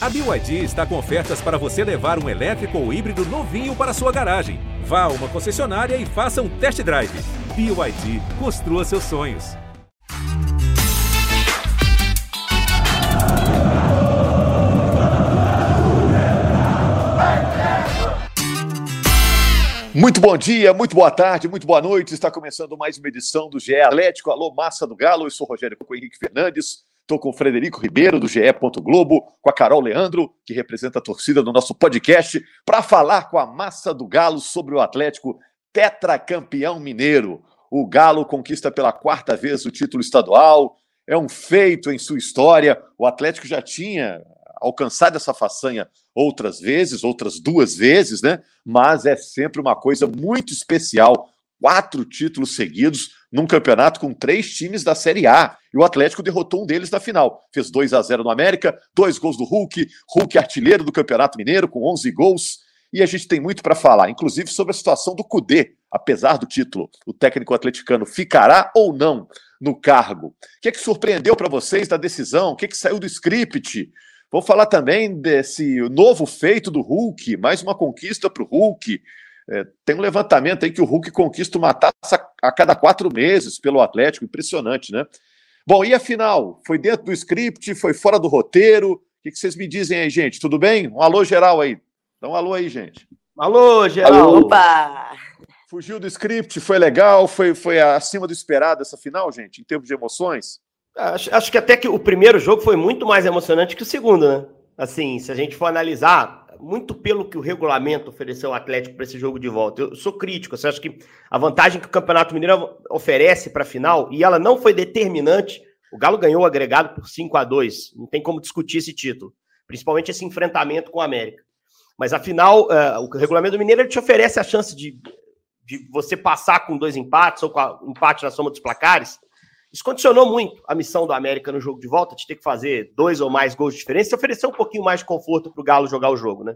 A BYD está com ofertas para você levar um elétrico ou híbrido novinho para sua garagem. Vá a uma concessionária e faça um test drive. BYD, construa seus sonhos. Muito bom dia, muito boa tarde, muito boa noite. Está começando mais uma edição do GE Atlético. Alô, massa do Galo. Eu sou Rogério Henrique Fernandes. Estou com o Frederico Ribeiro, do GE. Globo, com a Carol Leandro, que representa a torcida do nosso podcast, para falar com a massa do Galo sobre o Atlético tetracampeão mineiro. O Galo conquista pela quarta vez o título estadual. É um feito em sua história. O Atlético já tinha alcançado essa façanha outras vezes, outras duas vezes, né? Mas é sempre uma coisa muito especial. Quatro títulos seguidos num campeonato com três times da Série A. E o Atlético derrotou um deles na final. Fez 2 a 0 no América, dois gols do Hulk, Hulk artilheiro do Campeonato Mineiro com 11 gols. E a gente tem muito para falar, inclusive sobre a situação do Cudê, apesar do título. O técnico atleticano ficará ou não no cargo? O que é que surpreendeu para vocês da decisão? O que é que saiu do script? Vou falar também desse novo feito do Hulk, mais uma conquista para o Hulk. É, tem um levantamento aí que o Hulk conquista uma taça a cada quatro meses pelo Atlético, impressionante, né? Bom, e a final? Foi dentro do script? Foi fora do roteiro? O que, que vocês me dizem aí, gente? Tudo bem? Um alô geral aí. Dá um alô aí, gente. Alô, geral. Alô. Opa! Fugiu do script? Foi legal? Foi, foi acima do esperado essa final, gente, em termos de emoções? Acho, acho que até que o primeiro jogo foi muito mais emocionante que o segundo, né? Assim, se a gente for analisar, muito pelo que o regulamento ofereceu ao Atlético para esse jogo de volta. Eu sou crítico, você acha que a vantagem que o Campeonato Mineiro oferece para a final, e ela não foi determinante, o Galo ganhou o agregado por 5 a 2 não tem como discutir esse título, principalmente esse enfrentamento com o América. Mas afinal, uh, o regulamento Mineiro te oferece a chance de, de você passar com dois empates ou com a, um empate na soma dos placares isso condicionou muito a missão do América no jogo de volta, de ter que fazer dois ou mais gols de diferença e oferecer um pouquinho mais de conforto para o Galo jogar o jogo, né?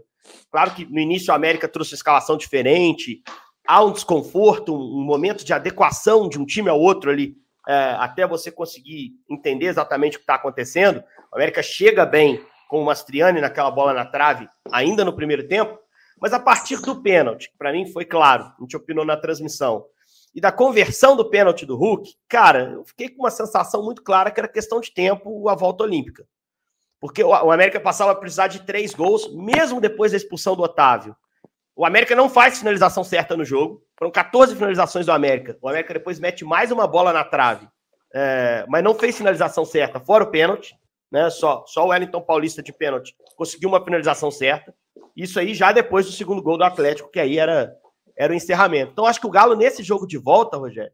Claro que no início a América trouxe escalação diferente, há um desconforto, um momento de adequação de um time ao outro ali, é, até você conseguir entender exatamente o que está acontecendo. O América chega bem com o Mastriani naquela bola na trave, ainda no primeiro tempo, mas a partir do pênalti, para mim foi claro, a gente opinou na transmissão e da conversão do pênalti do Hulk, cara, eu fiquei com uma sensação muito clara que era questão de tempo a volta olímpica. Porque o América passava a precisar de três gols, mesmo depois da expulsão do Otávio. O América não faz finalização certa no jogo. Foram 14 finalizações do América. O América depois mete mais uma bola na trave, é, mas não fez finalização certa, fora o pênalti. Né? Só, só o Wellington Paulista de pênalti conseguiu uma finalização certa. Isso aí já depois do segundo gol do Atlético, que aí era era o encerramento. Então, acho que o Galo, nesse jogo de volta, Rogério,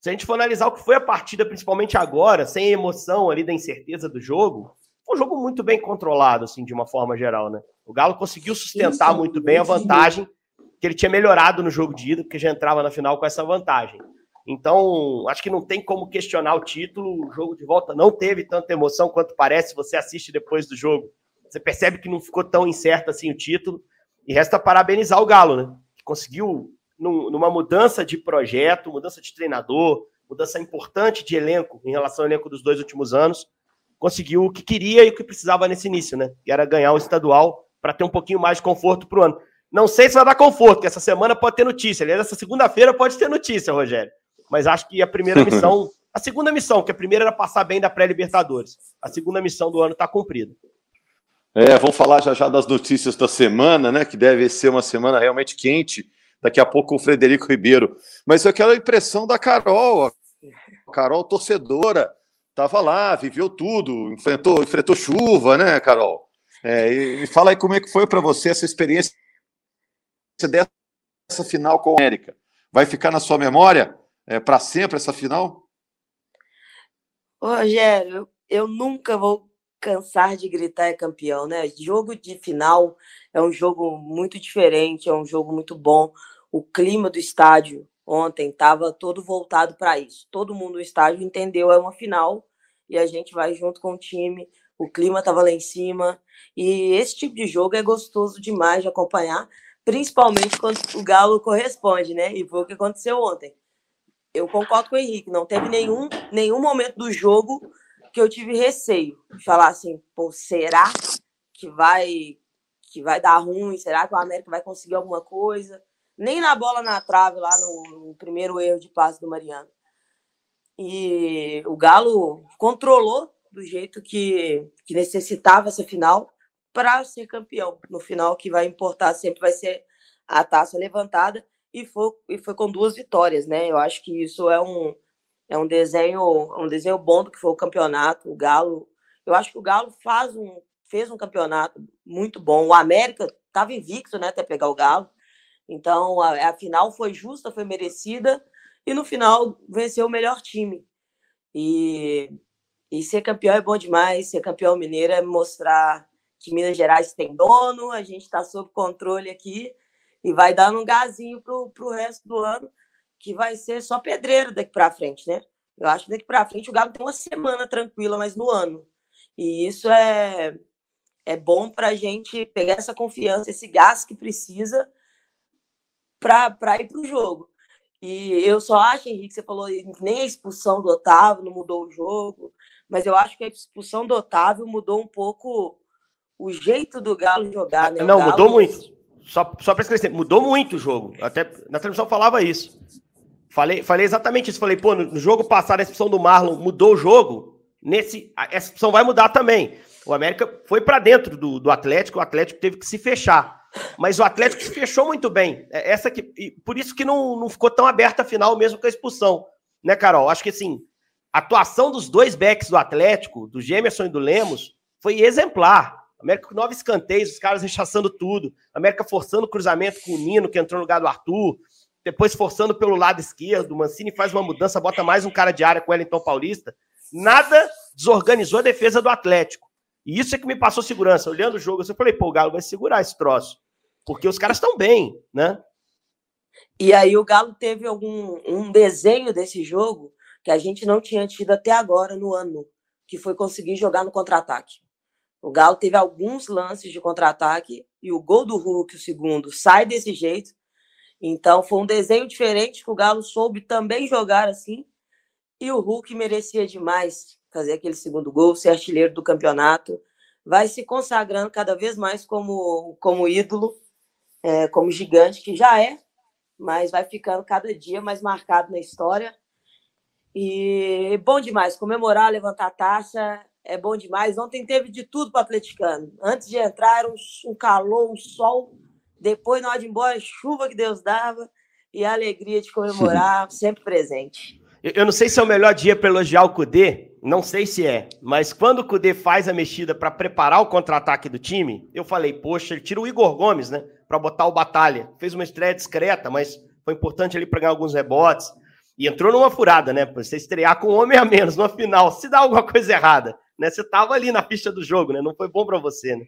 se a gente for analisar o que foi a partida, principalmente agora, sem a emoção ali da incerteza do jogo, foi um jogo muito bem controlado, assim, de uma forma geral, né? O Galo conseguiu sustentar Isso, muito bem a vantagem que ele tinha melhorado no jogo de ida, porque já entrava na final com essa vantagem. Então, acho que não tem como questionar o título. O jogo de volta não teve tanta emoção quanto parece. Você assiste depois do jogo, você percebe que não ficou tão incerto assim o título. E resta parabenizar o Galo, né? Conseguiu, num, numa mudança de projeto, mudança de treinador, mudança importante de elenco em relação ao elenco dos dois últimos anos, conseguiu o que queria e o que precisava nesse início, né? Que era ganhar o estadual para ter um pouquinho mais de conforto para o ano. Não sei se vai dar conforto, que essa semana pode ter notícia. Aliás, essa segunda-feira pode ter notícia, Rogério. Mas acho que a primeira missão, a segunda missão, que a primeira era passar bem da pré-Libertadores. A segunda missão do ano está cumprida. É, vamos falar já já das notícias da semana, né? Que deve ser uma semana realmente quente. Daqui a pouco o Frederico Ribeiro. Mas aquela impressão da Carol, a Carol torcedora, estava lá, viveu tudo, enfrentou, enfrentou chuva, né, Carol? É, e, e fala aí como é que foi para você essa experiência dessa final com a América. Vai ficar na sua memória é, para sempre essa final? Rogério, eu nunca vou cansar de gritar é campeão, né? Jogo de final é um jogo muito diferente, é um jogo muito bom. O clima do estádio ontem estava todo voltado para isso. Todo mundo no estádio entendeu é uma final e a gente vai junto com o time. O clima estava lá em cima e esse tipo de jogo é gostoso demais de acompanhar, principalmente quando o Galo corresponde, né? E foi o que aconteceu ontem. Eu concordo com o Henrique, não teve nenhum, nenhum momento do jogo que eu tive receio de falar assim, pô, será que vai que vai dar ruim? Será que o América vai conseguir alguma coisa? Nem na bola na trave, lá no, no primeiro erro de passe do Mariano. E o Galo controlou do jeito que, que necessitava essa final para ser campeão. No final, que vai importar sempre vai ser a taça levantada e foi, e foi com duas vitórias, né? Eu acho que isso é um, é um desenho um desenho bom do que foi o campeonato. O Galo, eu acho que o Galo faz um, fez um campeonato muito bom. O América estava invicto, né, até pegar o Galo. Então a, a final foi justa, foi merecida e no final venceu o melhor time. E, e ser campeão é bom demais. Ser campeão mineiro é mostrar que Minas Gerais tem dono, a gente está sob controle aqui e vai dando um gazinho para o resto do ano, que vai ser só pedreiro daqui para frente, né? Eu acho que daqui para frente o Galo tem uma semana tranquila, mas no ano. E isso é, é bom para a gente pegar essa confiança, esse gás que precisa para ir para o jogo. E eu só acho, Henrique, você falou nem a expulsão do Otávio não mudou o jogo, mas eu acho que a expulsão do Otávio mudou um pouco o jeito do Galo jogar. Né? Não, Galo... mudou muito. Só, só para esclarecer, mudou muito o jogo. Até na transmissão falava isso. Falei, falei exatamente isso. Falei, pô, no jogo passado a expulsão do Marlon mudou o jogo. Nesse, a expulsão vai mudar também. O América foi para dentro do, do Atlético, o Atlético teve que se fechar. Mas o Atlético se fechou muito bem. É, essa que, por isso que não, não ficou tão aberta a final mesmo com a expulsão. Né, Carol? Acho que assim, a atuação dos dois backs do Atlético, do Gemerson e do Lemos, foi exemplar. América com nove escanteios, os caras rechaçando tudo. América forçando o cruzamento com o Nino, que entrou no lugar do Arthur. Depois forçando pelo lado esquerdo. O Mancini faz uma mudança, bota mais um cara de área com o Wellington Paulista. Nada desorganizou a defesa do Atlético. E isso é que me passou segurança. Olhando o jogo, eu falei, pô, o Galo vai segurar esse troço. Porque os caras estão bem, né? E aí o Galo teve algum um desenho desse jogo que a gente não tinha tido até agora no ano, que foi conseguir jogar no contra-ataque. O Galo teve alguns lances de contra-ataque e o gol do Hulk, o segundo, sai desse jeito. Então foi um desenho diferente que o Galo soube também jogar assim. E o Hulk merecia demais fazer aquele segundo gol, ser artilheiro do campeonato. Vai se consagrando cada vez mais como, como ídolo, é, como gigante, que já é, mas vai ficando cada dia mais marcado na história. E bom demais comemorar, levantar a taça é bom demais. Ontem teve de tudo para o atleticano. Antes de entrar, era um, um calor, um sol. Depois, na hora de ir embora, chuva que Deus dava. E a alegria de comemorar, sempre presente. Eu não sei se é o melhor dia para elogiar o Cudê, não sei se é, mas quando o Cudê faz a mexida para preparar o contra-ataque do time, eu falei, poxa, ele tira o Igor Gomes, né, para botar o Batalha. Fez uma estreia discreta, mas foi importante ali para ganhar alguns rebotes. E entrou numa furada, né, para você estrear com um homem a menos no final. Se dá alguma coisa errada, né? Você tava ali na pista do jogo, né? Não foi bom para você, né?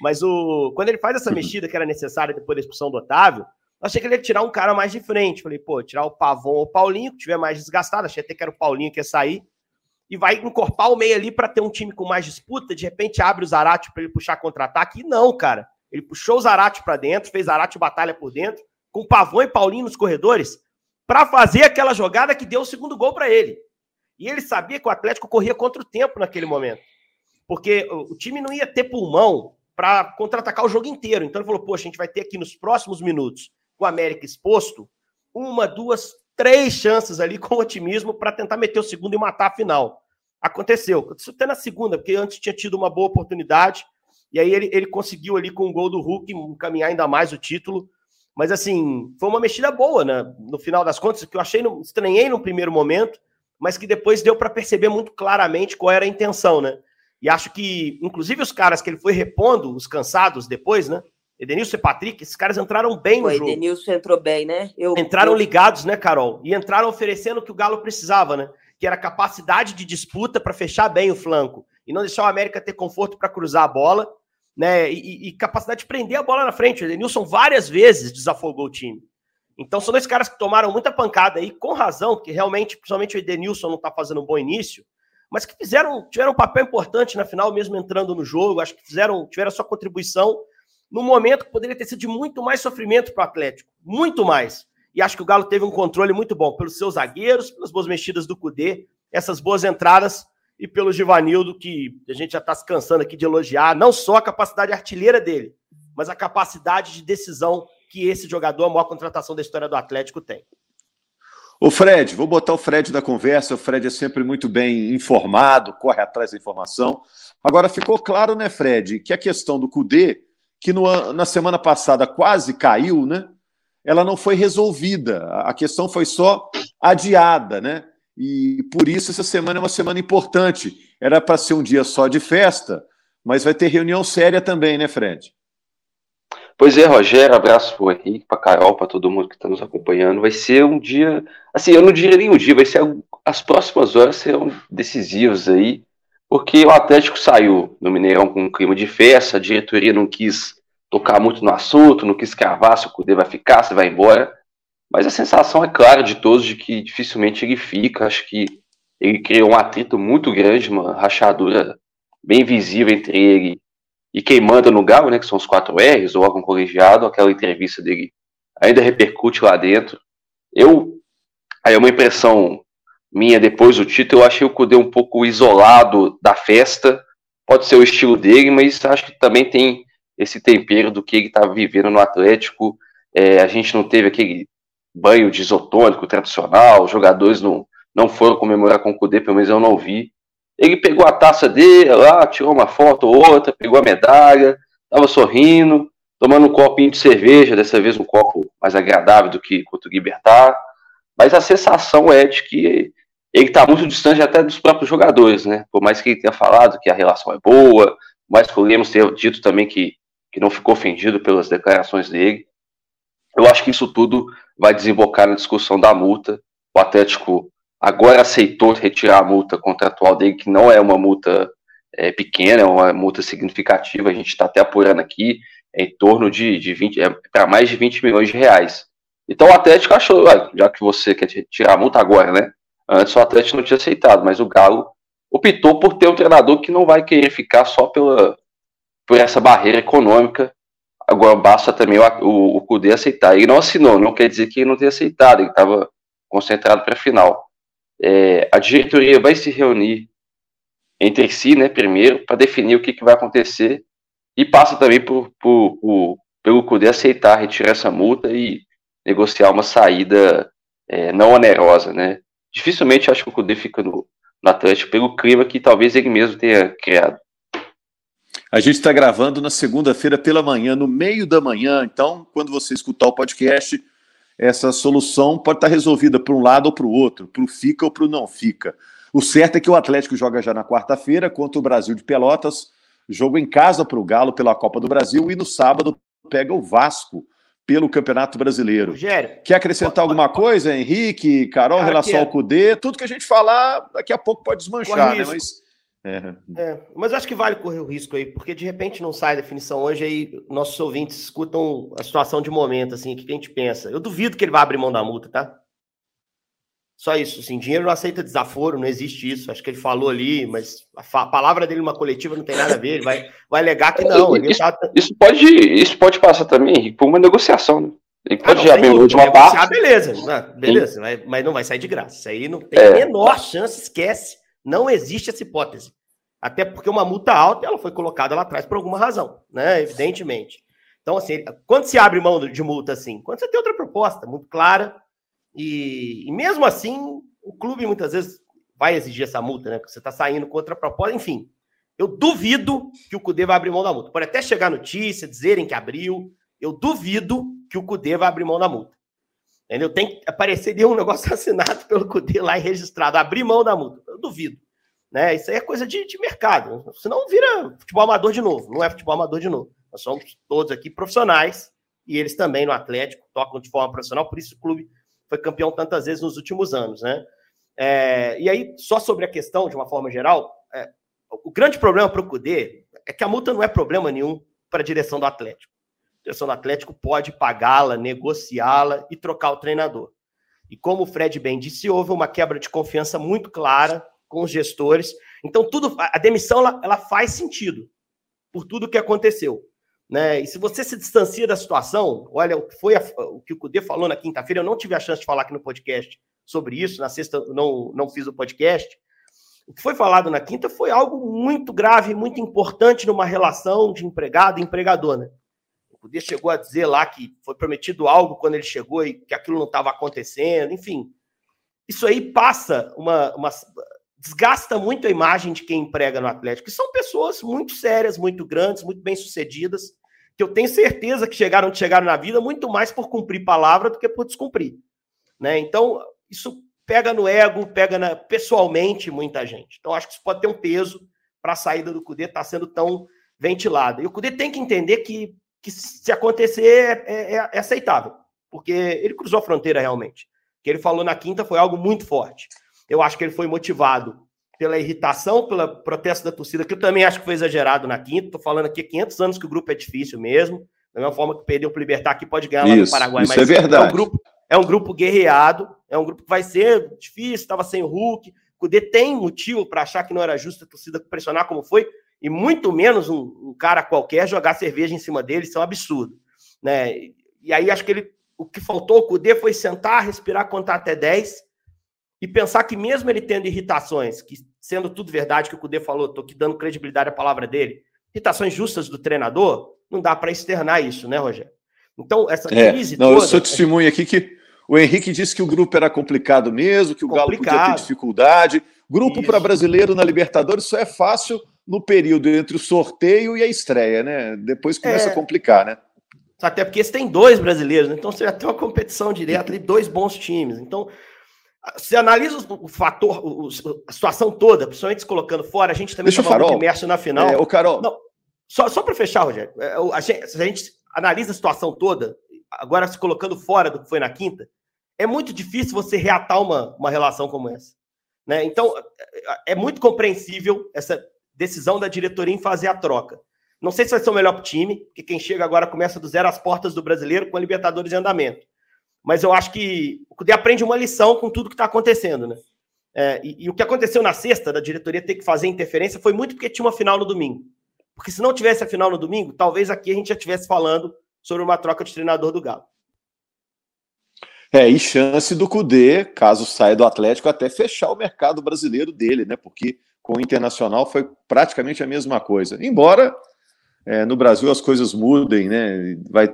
Mas o quando ele faz essa mexida que era necessária depois da expulsão do Otávio, eu achei que ele ia tirar um cara mais de frente. Falei, pô, tirar o Pavon ou o Paulinho, que tiver mais desgastado. Achei até que era o Paulinho que ia sair. E vai encorpar o meio ali para ter um time com mais disputa. De repente abre o Zarate para ele puxar contra-ataque. E não, cara. Ele puxou o Zarate para dentro, fez Zarate batalha por dentro, com Pavon e Paulinho nos corredores, para fazer aquela jogada que deu o segundo gol para ele. E ele sabia que o Atlético corria contra o tempo naquele momento. Porque o time não ia ter pulmão para contra-atacar o jogo inteiro. Então ele falou: poxa, a gente vai ter aqui nos próximos minutos, o América exposto, uma, duas, três chances ali com otimismo para tentar meter o segundo e matar a final. Aconteceu. Isso até na segunda, porque antes tinha tido uma boa oportunidade. E aí ele, ele conseguiu ali com o gol do Hulk encaminhar ainda mais o título. Mas assim, foi uma mexida boa, né? No final das contas, que eu achei, estranhei no primeiro momento, mas que depois deu para perceber muito claramente qual era a intenção, né? E acho que, inclusive, os caras que ele foi repondo, os cansados depois, né? Edenilson e Patrick, esses caras entraram bem no jogo. Edenilson entrou bem, né? Eu, entraram eu... ligados, né, Carol? E entraram oferecendo o que o Galo precisava, né? Que era capacidade de disputa para fechar bem o flanco e não deixar o América ter conforto para cruzar a bola, né? E, e, capacidade de prender a bola na frente. O Edenilson várias vezes desafogou o time. Então são dois caras que tomaram muita pancada aí, com razão, que realmente, principalmente o Edenilson não está fazendo um bom início, mas que fizeram, tiveram um papel importante na final, mesmo entrando no jogo. Acho que fizeram, tiveram a sua contribuição num momento que poderia ter sido de muito mais sofrimento para o Atlético. Muito mais. E acho que o Galo teve um controle muito bom pelos seus zagueiros, pelas boas mexidas do Cudê, essas boas entradas. e pelo Givanildo, que a gente já está se cansando aqui de elogiar, não só a capacidade artilheira dele, mas a capacidade de decisão que esse jogador, a maior contratação da história do Atlético, tem. O Fred, vou botar o Fred da conversa. O Fred é sempre muito bem informado, corre atrás da informação. Agora ficou claro, né, Fred, que a questão do Cudê, que no, na semana passada quase caiu, né? Ela não foi resolvida. A questão foi só adiada, né? E por isso essa semana é uma semana importante. Era para ser um dia só de festa, mas vai ter reunião séria também, né, Fred? Pois é, Rogério, abraço para o Henrique, para Carol, para todo mundo que está nos acompanhando. Vai ser um dia, assim, eu não diria nem um dia, vai ser as próximas horas serão decisivas aí, porque o Atlético saiu no Mineirão com um clima de festa, a diretoria não quis tocar muito no assunto, não quis cravar se o Cudê vai ficar, se vai embora. Mas a sensação é clara de todos de que dificilmente ele fica. Acho que ele criou um atrito muito grande, uma rachadura bem visível entre ele e quem manda no Galo, né, que são os quatro R's, o órgão colegiado, aquela entrevista dele ainda repercute lá dentro. Eu, aí é uma impressão minha depois do título, eu achei o Cudê um pouco isolado da festa, pode ser o estilo dele, mas acho que também tem esse tempero do que ele estava tá vivendo no Atlético. É, a gente não teve aquele banho de isotônico tradicional, os jogadores não, não foram comemorar com o Cudê, pelo menos eu não vi. Ele pegou a taça dele lá, tirou uma foto ou outra, pegou a medalha, estava sorrindo, tomando um copinho de cerveja, dessa vez um copo mais agradável do que contra o Libertar. Mas a sensação é de que ele está muito distante até dos próprios jogadores, né? Por mais que ele tenha falado que a relação é boa, mais que o Lemos tenha dito também que, que não ficou ofendido pelas declarações dele. Eu acho que isso tudo vai desembocar na discussão da multa. O Atlético agora aceitou retirar a multa contratual dele, que não é uma multa é, pequena, é uma multa significativa. A gente está até apurando aqui, é em torno de, de 20, é, para mais de 20 milhões de reais. Então o Atlético achou, já que você quer tirar a multa agora, né? Antes o Atlético não tinha aceitado, mas o Galo optou por ter um treinador que não vai querer ficar só pela, por essa barreira econômica Agora basta também o, o, o Kudê aceitar. Ele não assinou, não quer dizer que ele não tenha aceitado, ele estava concentrado para a final. É, a diretoria vai se reunir entre si, né, primeiro, para definir o que, que vai acontecer e passa também por, por, por pelo Kudê aceitar retirar essa multa e negociar uma saída é, não onerosa, né. Dificilmente acho que o Kudê fica no, no Atlético pelo clima que talvez ele mesmo tenha criado. A gente está gravando na segunda-feira pela manhã, no meio da manhã. Então, quando você escutar o podcast, essa solução pode estar resolvida para um lado ou para o outro, para o fica ou para o não fica. O certo é que o Atlético joga já na quarta-feira contra o Brasil de Pelotas, jogo em casa para o Galo pela Copa do Brasil e no sábado pega o Vasco pelo Campeonato Brasileiro. Rogério, Quer acrescentar alguma coisa, Henrique, Carol, em relação ao CUDE? Tudo que a gente falar daqui a pouco pode desmanchar, né? Mas é. É, mas eu acho que vale correr o risco aí, porque de repente não sai a definição hoje, aí nossos ouvintes escutam a situação de momento, assim, o que a gente pensa. Eu duvido que ele vai abrir mão da multa, tá? Só isso, assim, dinheiro não aceita desaforo, não existe isso. Acho que ele falou ali, mas a, palavra dele numa coletiva não tem nada a ver, ele vai, vai alegar que não. Isso, tá... isso, pode, isso pode passar também, Henrique, por uma negociação, né? Ele ah, pode ah, abrir mão de uma parte. Beleza, ah, beleza, mas, mas não vai sair de graça. Isso aí não tem é. a menor chance, esquece. Não existe essa hipótese. Até porque uma multa alta ela foi colocada lá atrás por alguma razão, né? Evidentemente. Então, assim, quando se abre mão de multa assim? Quando você tem outra proposta muito clara, e, e mesmo assim, o clube muitas vezes vai exigir essa multa, né? Porque você está saindo com outra proposta, enfim. Eu duvido que o Cudê vai abrir mão da multa. Pode até chegar notícia, dizerem que abriu. Eu duvido que o Cudê vai abrir mão da multa. Entendeu? Tem que aparecer um negócio assinado pelo Cudê lá e registrado. Abrir mão da multa. Eu duvido. Né? Isso aí é coisa de, de mercado. Senão vira futebol amador de novo. Não é futebol amador de novo. Nós somos todos aqui profissionais e eles também no Atlético tocam de forma profissional, por isso o clube foi campeão tantas vezes nos últimos anos, né? É, e aí, só sobre a questão, de uma forma geral, é, o grande problema para o Cudê é que a multa não é problema nenhum para a direção do Atlético. Direção do Atlético pode pagá-la, negociá-la e trocar o treinador. E como o Fred bem disse, houve uma quebra de confiança muito clara com os gestores. Então, tudo a demissão ela, ela faz sentido por tudo que aconteceu. Né? E se você se distancia da situação, olha, o que foi a, o que o Cudê falou na quinta-feira, eu não tive a chance de falar aqui no podcast sobre isso, na sexta não, não fiz o podcast, o que foi falado na quinta foi algo muito grave, muito importante numa relação de empregado e empregador, né? Cudê chegou a dizer lá que foi prometido algo quando ele chegou e que aquilo não estava acontecendo, enfim. Isso aí passa uma, uma desgasta muito a imagem de quem emprega no Atlético, que são pessoas muito sérias, muito grandes, muito bem-sucedidas, que eu tenho certeza que chegaram onde chegaram na vida muito mais por cumprir palavra do que por descumprir. Né? Então, isso pega no ego, pega na, pessoalmente muita gente. Então, acho que isso pode ter um peso para a saída do Cudê estar tá sendo tão ventilada. E o Cudê tem que entender que, que se acontecer é, é, é aceitável, porque ele cruzou a fronteira realmente. O que ele falou na quinta foi algo muito forte. Eu acho que ele foi motivado pela irritação, pelo protesto da torcida, que eu também acho que foi exagerado na quinta. Estou falando aqui 500 anos que o grupo é difícil mesmo. Da mesma forma que perdeu para o Libertar, que pode ganhar lá isso, no Paraguai. Isso mas é verdade. É um, grupo, é um grupo guerreado, é um grupo que vai ser difícil, estava sem o Hulk. O Cudê tem motivo para achar que não era justo a torcida pressionar como foi, e muito menos um, um, cara qualquer jogar cerveja em cima dele, isso é um absurdo. Né? E aí acho que ele, o que faltou o Cudê foi sentar, respirar, contar até 10 e pensar que mesmo ele tendo irritações, que sendo tudo verdade que o Cudê falou, estou aqui dando credibilidade à palavra dele, irritações justas do treinador, não dá para externar isso, né, Rogério? Então, essa é, crise não, toda... Eu sou testemunha aqui que o Henrique disse que o grupo era complicado mesmo, que o complicado. Galo podia ter dificuldade. Grupo para brasileiro na Libertadores só é fácil no período entre o sorteio e a estreia, né? Depois começa é... a complicar, né? Até porque você tem dois brasileiros, né? então você já tem uma competição direta ali, dois bons times. Então, você analisa o, fator, a situação toda, principalmente se colocando fora, a gente também estava muito imerso na final. É, o Carol. Não, só só para fechar, Rogério, é, a gente, se a gente analisa a situação toda, agora se colocando fora do que foi na quinta, é muito difícil você reatar uma, uma relação como essa. Né? Então, é, é muito compreensível essa decisão da diretoria em fazer a troca. Não sei se vai ser o melhor o time, porque quem chega agora começa do zero às portas do brasileiro com a Libertadores em andamento mas eu acho que o Cudê aprende uma lição com tudo que está acontecendo, né? É, e, e, o que aconteceu na sexta, da diretoria ter que fazer interferência, foi muito porque tinha uma final no domingo. Porque se não tivesse a final no domingo, talvez aqui a gente já estivesse falando sobre uma troca de treinador do Galo. É, e chance do Cudê, caso saia do Atlético, até fechar o mercado brasileiro dele, né? Porque com o Internacional foi praticamente a mesma coisa. Embora é, no Brasil as coisas mudem, né? Vai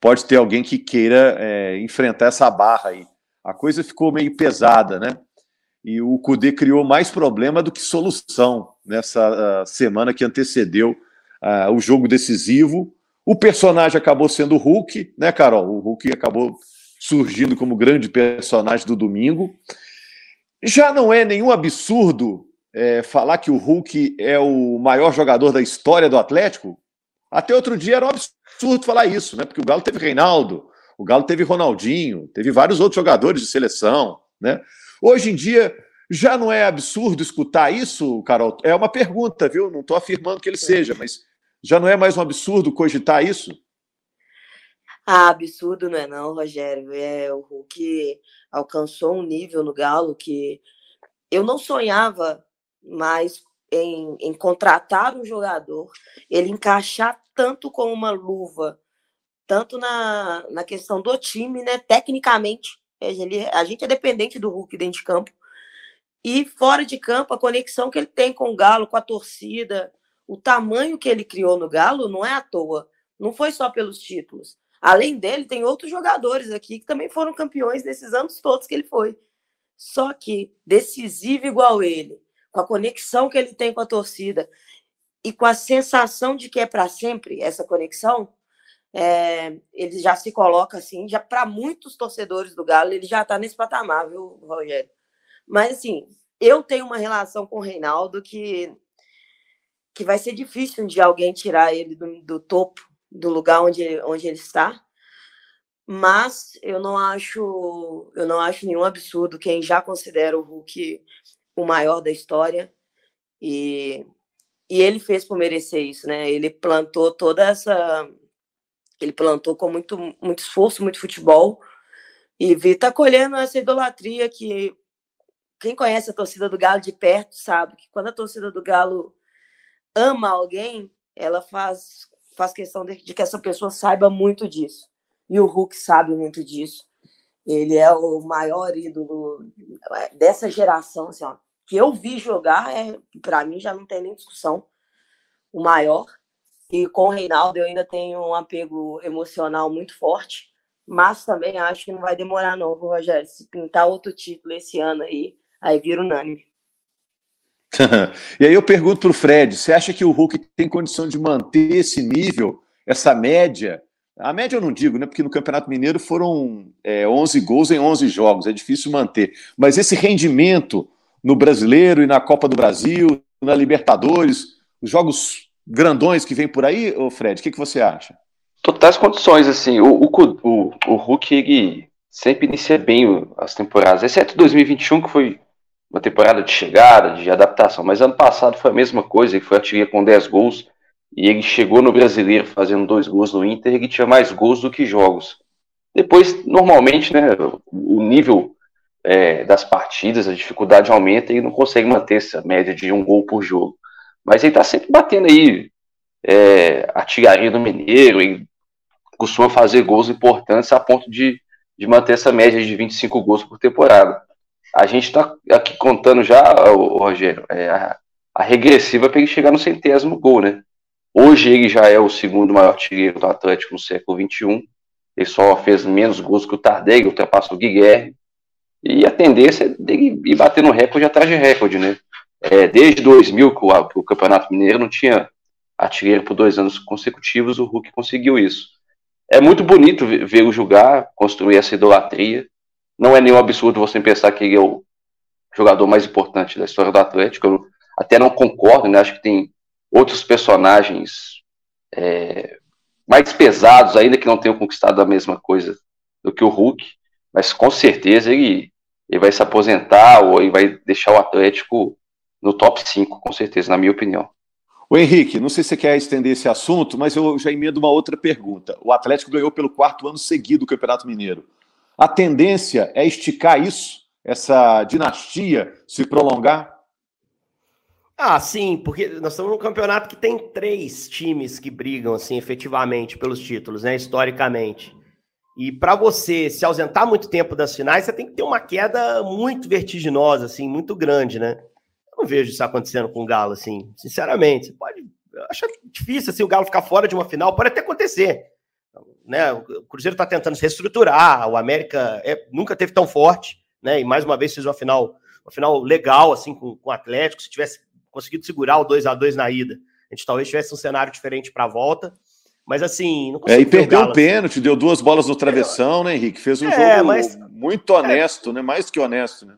pode ter alguém que queira é, enfrentar essa barra aí. A coisa ficou meio pesada, né? E o Cudê criou mais problema do que solução nessa uh, semana que antecedeu uh, o jogo decisivo. O personagem acabou sendo o Hulk, né, Carol? O Hulk acabou surgindo como grande personagem do domingo. Já não é nenhum absurdo é, falar que o Hulk é o maior jogador da história do Atlético? Até outro dia era um absurdo falar isso, né? Porque o Galo teve Reinaldo, o Galo teve Ronaldinho, teve vários outros jogadores de seleção, né? Hoje em dia já não é absurdo escutar isso, Carol? É uma pergunta, viu? Não estou afirmando que ele seja, mas já não é mais um absurdo cogitar isso? Ah, absurdo não é não, Rogério. É, o Hulk alcançou um nível no Galo que eu não sonhava mais em, em contratar um jogador, ele encaixar tanto como uma luva, tanto na, na questão do time, né? Tecnicamente, ele, a gente é dependente do Hulk dentro de campo. E fora de campo, a conexão que ele tem com o Galo, com a torcida, o tamanho que ele criou no Galo não é à toa. Não foi só pelos títulos. Além dele, tem outros jogadores aqui que também foram campeões nesses anos todos que ele foi. Só que decisivo igual ele, com a conexão que ele tem com a torcida e com a sensação de que é para sempre essa conexão, é, ele já se coloca assim, já para muitos torcedores do Galo, ele já está nesse patamar, viu, Rogério? Mas assim, eu tenho uma relação com o Reinaldo que, que vai ser difícil de alguém tirar ele do, do topo do lugar onde, onde ele está. Mas eu não acho, eu não acho nenhum absurdo quem já considera o Hulk o maior da história. E e ele fez por merecer isso, né? Ele plantou toda essa. Ele plantou com muito, muito esforço, muito futebol. E vi tá colhendo essa idolatria que quem conhece a torcida do Galo de perto sabe que quando a torcida do Galo ama alguém, ela faz, faz questão de, de que essa pessoa saiba muito disso. E o Hulk sabe muito disso. Ele é o maior ídolo dessa geração, assim, ó, que eu vi jogar, é, para mim já não tem nem discussão, o maior. E com o Reinaldo eu ainda tenho um apego emocional muito forte, mas também acho que não vai demorar não, Rogério. Se pintar outro título esse ano aí, aí vira unânime. e aí eu pergunto para o Fred, você acha que o Hulk tem condição de manter esse nível, essa média? A média eu não digo, né? Porque no Campeonato Mineiro foram é, 11 gols em 11 jogos, é difícil manter. Mas esse rendimento no Brasileiro e na Copa do Brasil, na Libertadores, os jogos grandões que vem por aí, ô Fred, o que, que você acha? Totais condições, assim, o, o, o, o Hulk sempre inicia bem as temporadas, exceto 2021, que foi uma temporada de chegada, de adaptação, mas ano passado foi a mesma coisa, ele foi artilheiro com 10 gols, e ele chegou no Brasileiro fazendo dois gols no Inter, ele tinha mais gols do que jogos. Depois, normalmente, né, o nível é, das partidas, a dificuldade aumenta e não consegue manter essa média de um gol por jogo. Mas ele está sempre batendo aí é, artilharia do Mineiro e costuma fazer gols importantes a ponto de, de manter essa média de 25 gols por temporada. A gente está aqui contando já, Rogério, é, a, a, regressiva para ele chegar no centésimo gol, né? Hoje ele já é o segundo maior artilheiro do Atlético no século XXI. Ele só fez menos gols que o Tardelli, ultrapassou o Guilherme. E a tendência é dele ir batendo recorde atrás de recorde, né? É, desde 2000, que o, que o Campeonato Mineiro não tinha artilheiro por dois anos consecutivos, o Hulk conseguiu isso. É muito bonito vê-lo jogar, construir essa idolatria não é nenhum absurdo você pensar que ele é o jogador mais importante da história do Atlético. Eu até não concordo, né? Acho que tem outros personagens é, mais pesados, ainda que não tenham conquistado a mesma coisa do que o Hulk, mas com certeza ele, ele vai se aposentar ou ele vai deixar o Atlético no top 5, com certeza, na minha opinião. O Henrique, não sei se você quer estender esse assunto, mas eu já emendo uma outra pergunta. O Atlético ganhou pelo quarto ano seguido o Campeonato Mineiro. A tendência é esticar isso, essa dinastia se prolongar? Ah, sim, porque nós estamos num campeonato que tem três times que brigam, assim, efetivamente pelos títulos, né, historicamente. E para você se ausentar muito tempo das finais, você tem que ter uma queda muito vertiginosa, assim, muito grande, né? Eu não vejo isso acontecendo com o Galo, assim, sinceramente. Você pode. Acho difícil, assim, o Galo ficar fora de uma final, pode até acontecer né? O Cruzeiro está tentando se reestruturar, o América é, nunca teve tão forte, né? E mais uma vez fez uma final, uma final legal assim com, com o Atlético. Se tivesse conseguido segurar o 2 a 2 na ida, a gente talvez tivesse um cenário diferente para a volta. Mas assim, não é, e perdeu pênalti, assim. deu duas bolas no travessão, é, né, Henrique? Fez um é, jogo mas, muito honesto, é, né? Mais que honesto, né?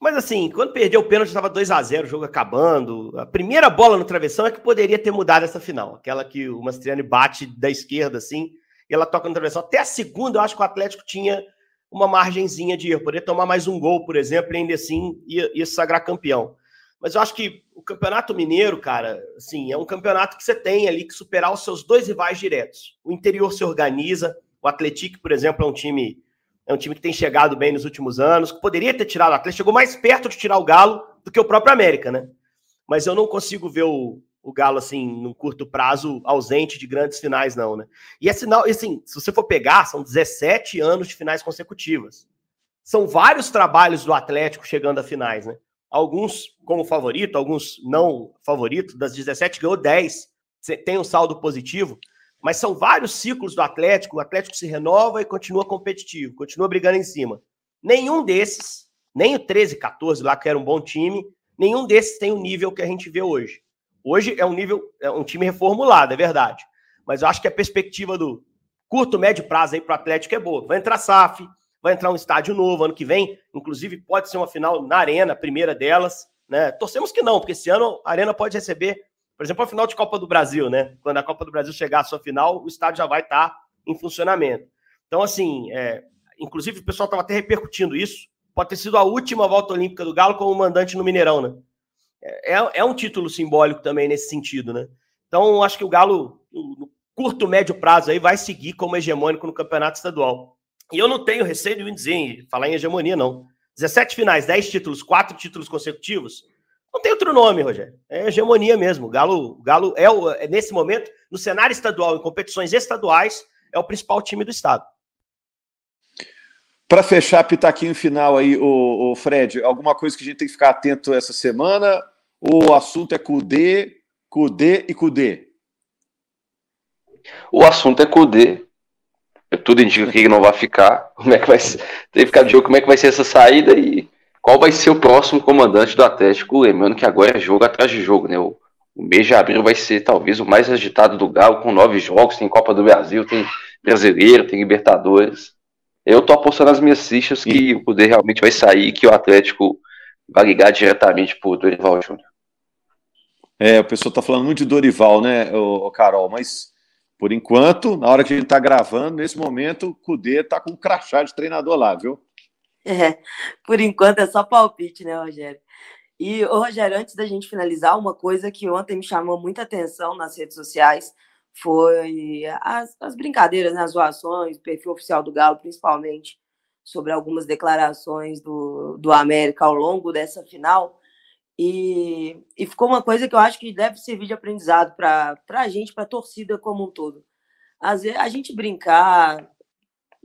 Mas assim, quando perdeu o pênalti, estava 2 a 0 o jogo acabando. A primeira bola no travessão é que poderia ter mudado essa final. Aquela que o Mastriani bate da esquerda, assim, e ela toca no travessão. Até a segunda, eu acho que o Atlético tinha uma margenzinha de erro. Poderia tomar mais um gol, por exemplo, e ainda assim ia, ia se sagrar campeão. Mas eu acho que o Campeonato Mineiro, cara, assim, é um campeonato que você tem ali que superar os seus dois rivais diretos. O interior se organiza. O Atlético, por exemplo, é um time é um time que tem chegado bem nos últimos anos, que poderia ter tirado o Atlético, chegou mais perto de tirar o Galo do que o próprio América, né? Mas eu não consigo ver o, o Galo, assim, num curto prazo, ausente de grandes finais, não, né? E é sinal, assim, se você for pegar, são 17 anos de finais consecutivas. São vários trabalhos do Atlético chegando a finais, né? Alguns como favorito, alguns não favorito, das 17 ganhou 10, tem um saldo positivo, mas são vários ciclos do Atlético, o Atlético se renova e continua competitivo, continua brigando em cima. Nenhum desses, nem o 13, 14 lá, que era um bom time, nenhum desses tem o nível que a gente vê hoje. Hoje é um nível, é um time reformulado, é verdade. Mas eu acho que a perspectiva do curto, médio prazo aí para o Atlético é boa. Vai entrar SAF, vai entrar um estádio novo ano que vem. Inclusive, pode ser uma final na Arena, a primeira delas. Né? Torcemos que não, porque esse ano a Arena pode receber, por exemplo, a final de Copa do Brasil, né? Quando a Copa do Brasil chegar à sua final, o estádio já vai estar tá em funcionamento. Então, assim, é, inclusive o pessoal estava até repercutindo isso. Pode ter sido a última volta olímpica do Galo como mandante no Mineirão, né? é, é um título simbólico também nesse sentido, né? Então, acho que o Galo, no curto, médio prazo, aí vai seguir como hegemônico no campeonato estadual. E eu não tenho receio de dizer, falar em hegemonia, não. 17 finais, 10 títulos, 4 títulos consecutivos. Não tem outro nome, Rogério. É hegemonia mesmo. O Galo, Galo é, o, é, nesse momento, no cenário estadual, em competições estaduais, é o principal time do estado. Para fechar, pitaquinho final aí, o, o, Fred, alguma coisa que a gente tem que ficar atento essa semana? O assunto é Cudê, Cudê e Cudê? O assunto é Cudê. Tudo indica que ele não vai ficar. Como é que vai ser? Tem que ficar de jogo como é que vai ser essa saída e qual vai ser o próximo comandante do Atlético, lembrando que agora é jogo atrás de jogo, né? O, o mês de abril vai ser talvez o mais agitado do Galo, com nove jogos, tem Copa do Brasil, tem Brasileiro, tem Libertadores. Eu tô apostando nas minhas fichas que o poder realmente vai sair, que o Atlético vai ligar diretamente pro Dorival Júnior. É, o pessoal tá falando muito de Dorival, né, o Carol, mas por enquanto, na hora que a gente tá gravando, nesse momento, o Cudê tá com um crachá de treinador lá, viu? É, por enquanto é só palpite, né, Rogério? E, Rogério, antes da gente finalizar, uma coisa que ontem me chamou muita atenção nas redes sociais foi as, as brincadeiras, né, as zoações, perfil oficial do Galo, principalmente, sobre algumas declarações do, do América ao longo dessa final. E, e ficou uma coisa que eu acho que deve servir de aprendizado para a gente, para a torcida como um todo. Às vezes, a gente brincar,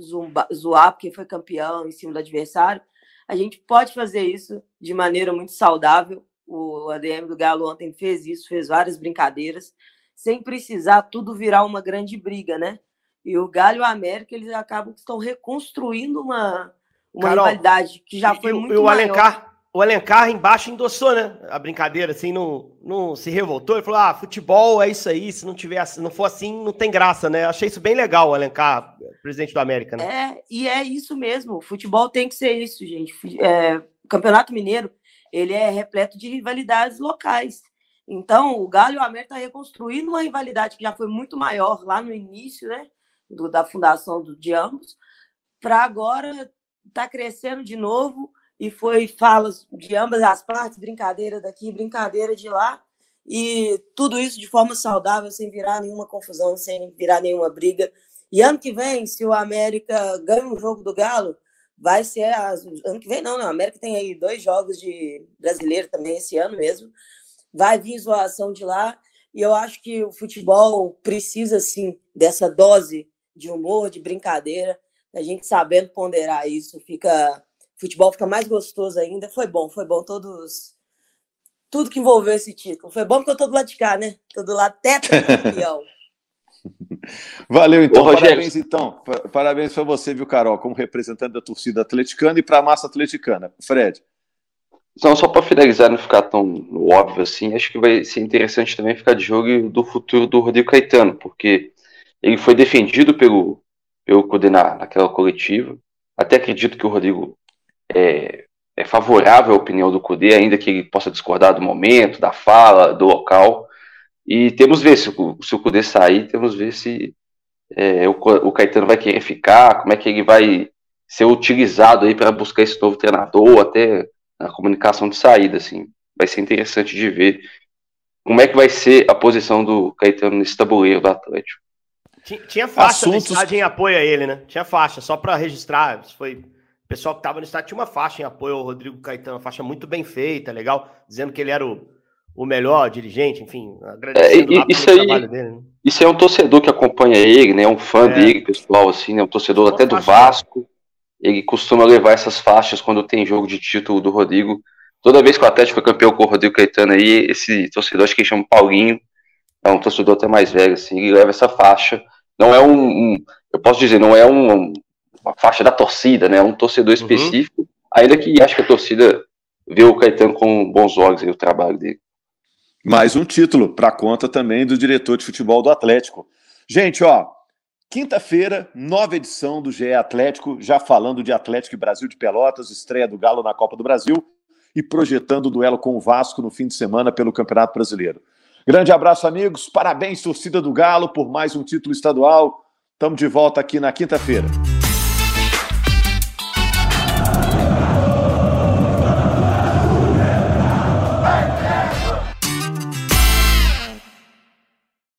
zumba, zoar porque foi campeão em cima do adversário. A gente pode fazer isso de maneira muito saudável. O ADM do Galo ontem fez isso, fez várias brincadeiras, sem precisar tudo virar uma grande briga, né? E o Galo e o América, eles acabam que estão reconstruindo uma, uma Carol, rivalidade que já foi muito e o maior. Alencar, o Alencar embaixo endossou, né? A brincadeira, assim, não, não se revoltou. Ele falou: ah, futebol é isso aí, se não tiver, se não for assim, não tem graça, né? Achei isso bem legal, o Alencar, presidente do América, né? É, e é isso mesmo. Futebol tem que ser isso, gente. É, Campeonato Mineiro, ele é repleto de rivalidades locais. Então, o Galo e o América tá reconstruindo uma rivalidade que já foi muito maior lá no início, né? Do, da fundação do, de ambos, para agora tá crescendo de novo e foi falas de ambas as partes, brincadeira daqui, brincadeira de lá, e tudo isso de forma saudável, sem virar nenhuma confusão, sem virar nenhuma briga. E ano que vem, se o América ganha um jogo do Galo, vai ser as... ano que vem não, não, a América tem aí dois jogos de brasileiro também esse ano mesmo. Vai vir zoação de lá, e eu acho que o futebol precisa sim dessa dose de humor, de brincadeira, a gente sabendo ponderar isso, fica futebol fica mais gostoso ainda. Foi bom, foi bom todos. Tudo que envolveu esse título. Foi bom porque eu tô do lado de cá, né? Tô do lado campeão. Valeu, então. Ô, parabéns, então. Parabéns para você, viu, Carol, como representante da torcida atleticana e para a massa atleticana. Fred. Não, só para finalizar, não ficar tão óbvio assim, acho que vai ser interessante também ficar de jogo do futuro do Rodrigo Caetano, porque ele foi defendido pelo, pelo Codenar naquela coletiva. Até acredito que o Rodrigo é, é favorável à opinião do Cudê, ainda que ele possa discordar do momento, da fala, do local. E temos ver se o, se o Cudê sair, temos ver se é, o, o Caetano vai querer ficar, como é que ele vai ser utilizado aí para buscar esse novo treinador, até na comunicação de saída, assim. Vai ser interessante de ver como é que vai ser a posição do Caetano nesse tabuleiro do Atlético. Tinha faixa Assuntos... em apoio a ele, né? Tinha faixa, só para registrar. Foi pessoal que estava no estádio tinha uma faixa em apoio ao Rodrigo Caetano, uma faixa muito bem feita, legal, dizendo que ele era o, o melhor dirigente, enfim, agradecendo é, isso aí, trabalho dele. Né? Isso é um torcedor que acompanha ele, né? Um fã é. dele, pessoal, assim, né? Um torcedor Uma até do Vasco. Ele costuma levar essas faixas quando tem jogo de título do Rodrigo. Toda vez que o Atlético foi campeão com o Rodrigo Caetano aí, esse torcedor, acho que ele chama Paulinho, é um torcedor até mais velho, assim, ele leva essa faixa. Não é um, um eu posso dizer, não é um, uma faixa da torcida, né? Um torcedor uhum. específico, uhum. ainda que acho que a torcida vê o Caetano com bons olhos e o trabalho dele. Mais um título para conta também do diretor de futebol do Atlético. Gente, ó, quinta-feira, nova edição do GE Atlético, já falando de Atlético e Brasil de Pelotas, estreia do Galo na Copa do Brasil e projetando o duelo com o Vasco no fim de semana pelo Campeonato Brasileiro. Grande abraço, amigos. Parabéns, torcida do Galo, por mais um título estadual. Estamos de volta aqui na quinta-feira.